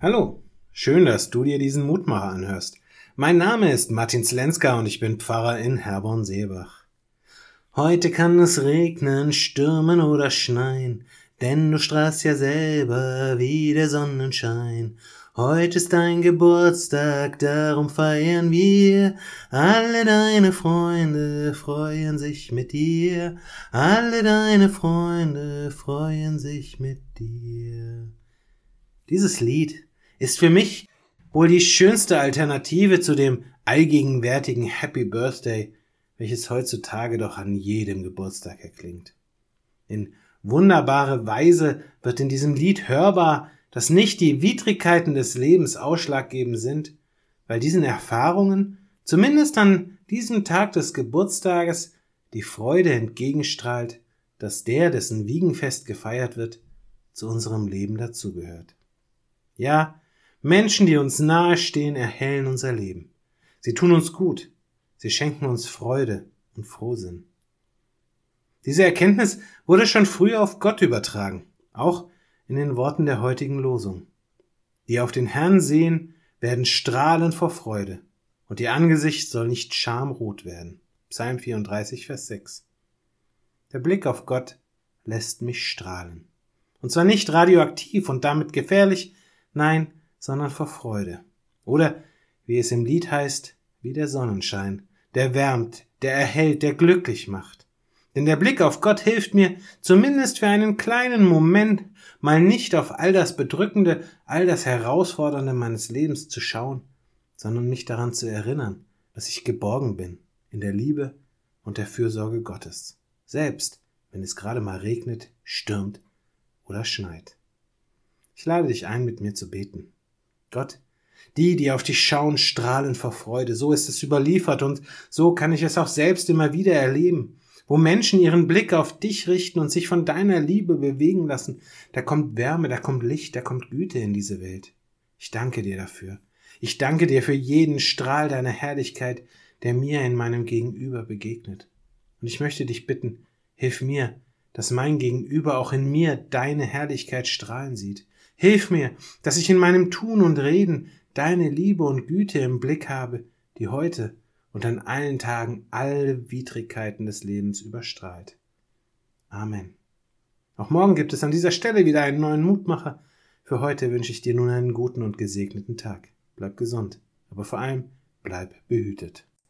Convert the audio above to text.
Hallo, schön, dass du dir diesen Mutmacher anhörst. Mein Name ist Martin Slenska und ich bin Pfarrer in Herborn-Seebach. Heute kann es regnen, stürmen oder schneien, denn du strahlst ja selber wie der Sonnenschein. Heute ist dein Geburtstag, darum feiern wir. Alle deine Freunde freuen sich mit dir. Alle deine Freunde freuen sich mit dir. Dieses Lied ist für mich wohl die schönste Alternative zu dem allgegenwärtigen Happy Birthday, welches heutzutage doch an jedem Geburtstag erklingt. In wunderbare Weise wird in diesem Lied hörbar, dass nicht die Widrigkeiten des Lebens ausschlaggebend sind, weil diesen Erfahrungen, zumindest an diesem Tag des Geburtstages, die Freude entgegenstrahlt, dass der, dessen Wiegenfest gefeiert wird, zu unserem Leben dazugehört. Ja, Menschen, die uns nahestehen, erhellen unser Leben. Sie tun uns gut. Sie schenken uns Freude und Frohsinn. Diese Erkenntnis wurde schon früh auf Gott übertragen, auch in den Worten der heutigen Losung. Die auf den Herrn sehen, werden strahlen vor Freude, und ihr Angesicht soll nicht schamrot werden. Psalm 34, Vers 6. Der Blick auf Gott lässt mich strahlen. Und zwar nicht radioaktiv und damit gefährlich, nein, sondern vor Freude. Oder, wie es im Lied heißt, wie der Sonnenschein, der wärmt, der erhält, der glücklich macht. Denn der Blick auf Gott hilft mir, zumindest für einen kleinen Moment, mal nicht auf all das Bedrückende, all das Herausfordernde meines Lebens zu schauen, sondern mich daran zu erinnern, dass ich geborgen bin in der Liebe und der Fürsorge Gottes, selbst wenn es gerade mal regnet, stürmt oder schneit. Ich lade dich ein, mit mir zu beten. Gott, die, die auf dich schauen, strahlen vor Freude. So ist es überliefert und so kann ich es auch selbst immer wieder erleben. Wo Menschen ihren Blick auf dich richten und sich von deiner Liebe bewegen lassen, da kommt Wärme, da kommt Licht, da kommt Güte in diese Welt. Ich danke dir dafür. Ich danke dir für jeden Strahl deiner Herrlichkeit, der mir in meinem Gegenüber begegnet. Und ich möchte dich bitten, hilf mir, dass mein Gegenüber auch in mir deine Herrlichkeit strahlen sieht. Hilf mir, dass ich in meinem Tun und Reden deine Liebe und Güte im Blick habe, die heute und an allen Tagen alle Widrigkeiten des Lebens überstrahlt. Amen. Auch morgen gibt es an dieser Stelle wieder einen neuen Mutmacher. Für heute wünsche ich dir nun einen guten und gesegneten Tag. Bleib gesund, aber vor allem bleib behütet.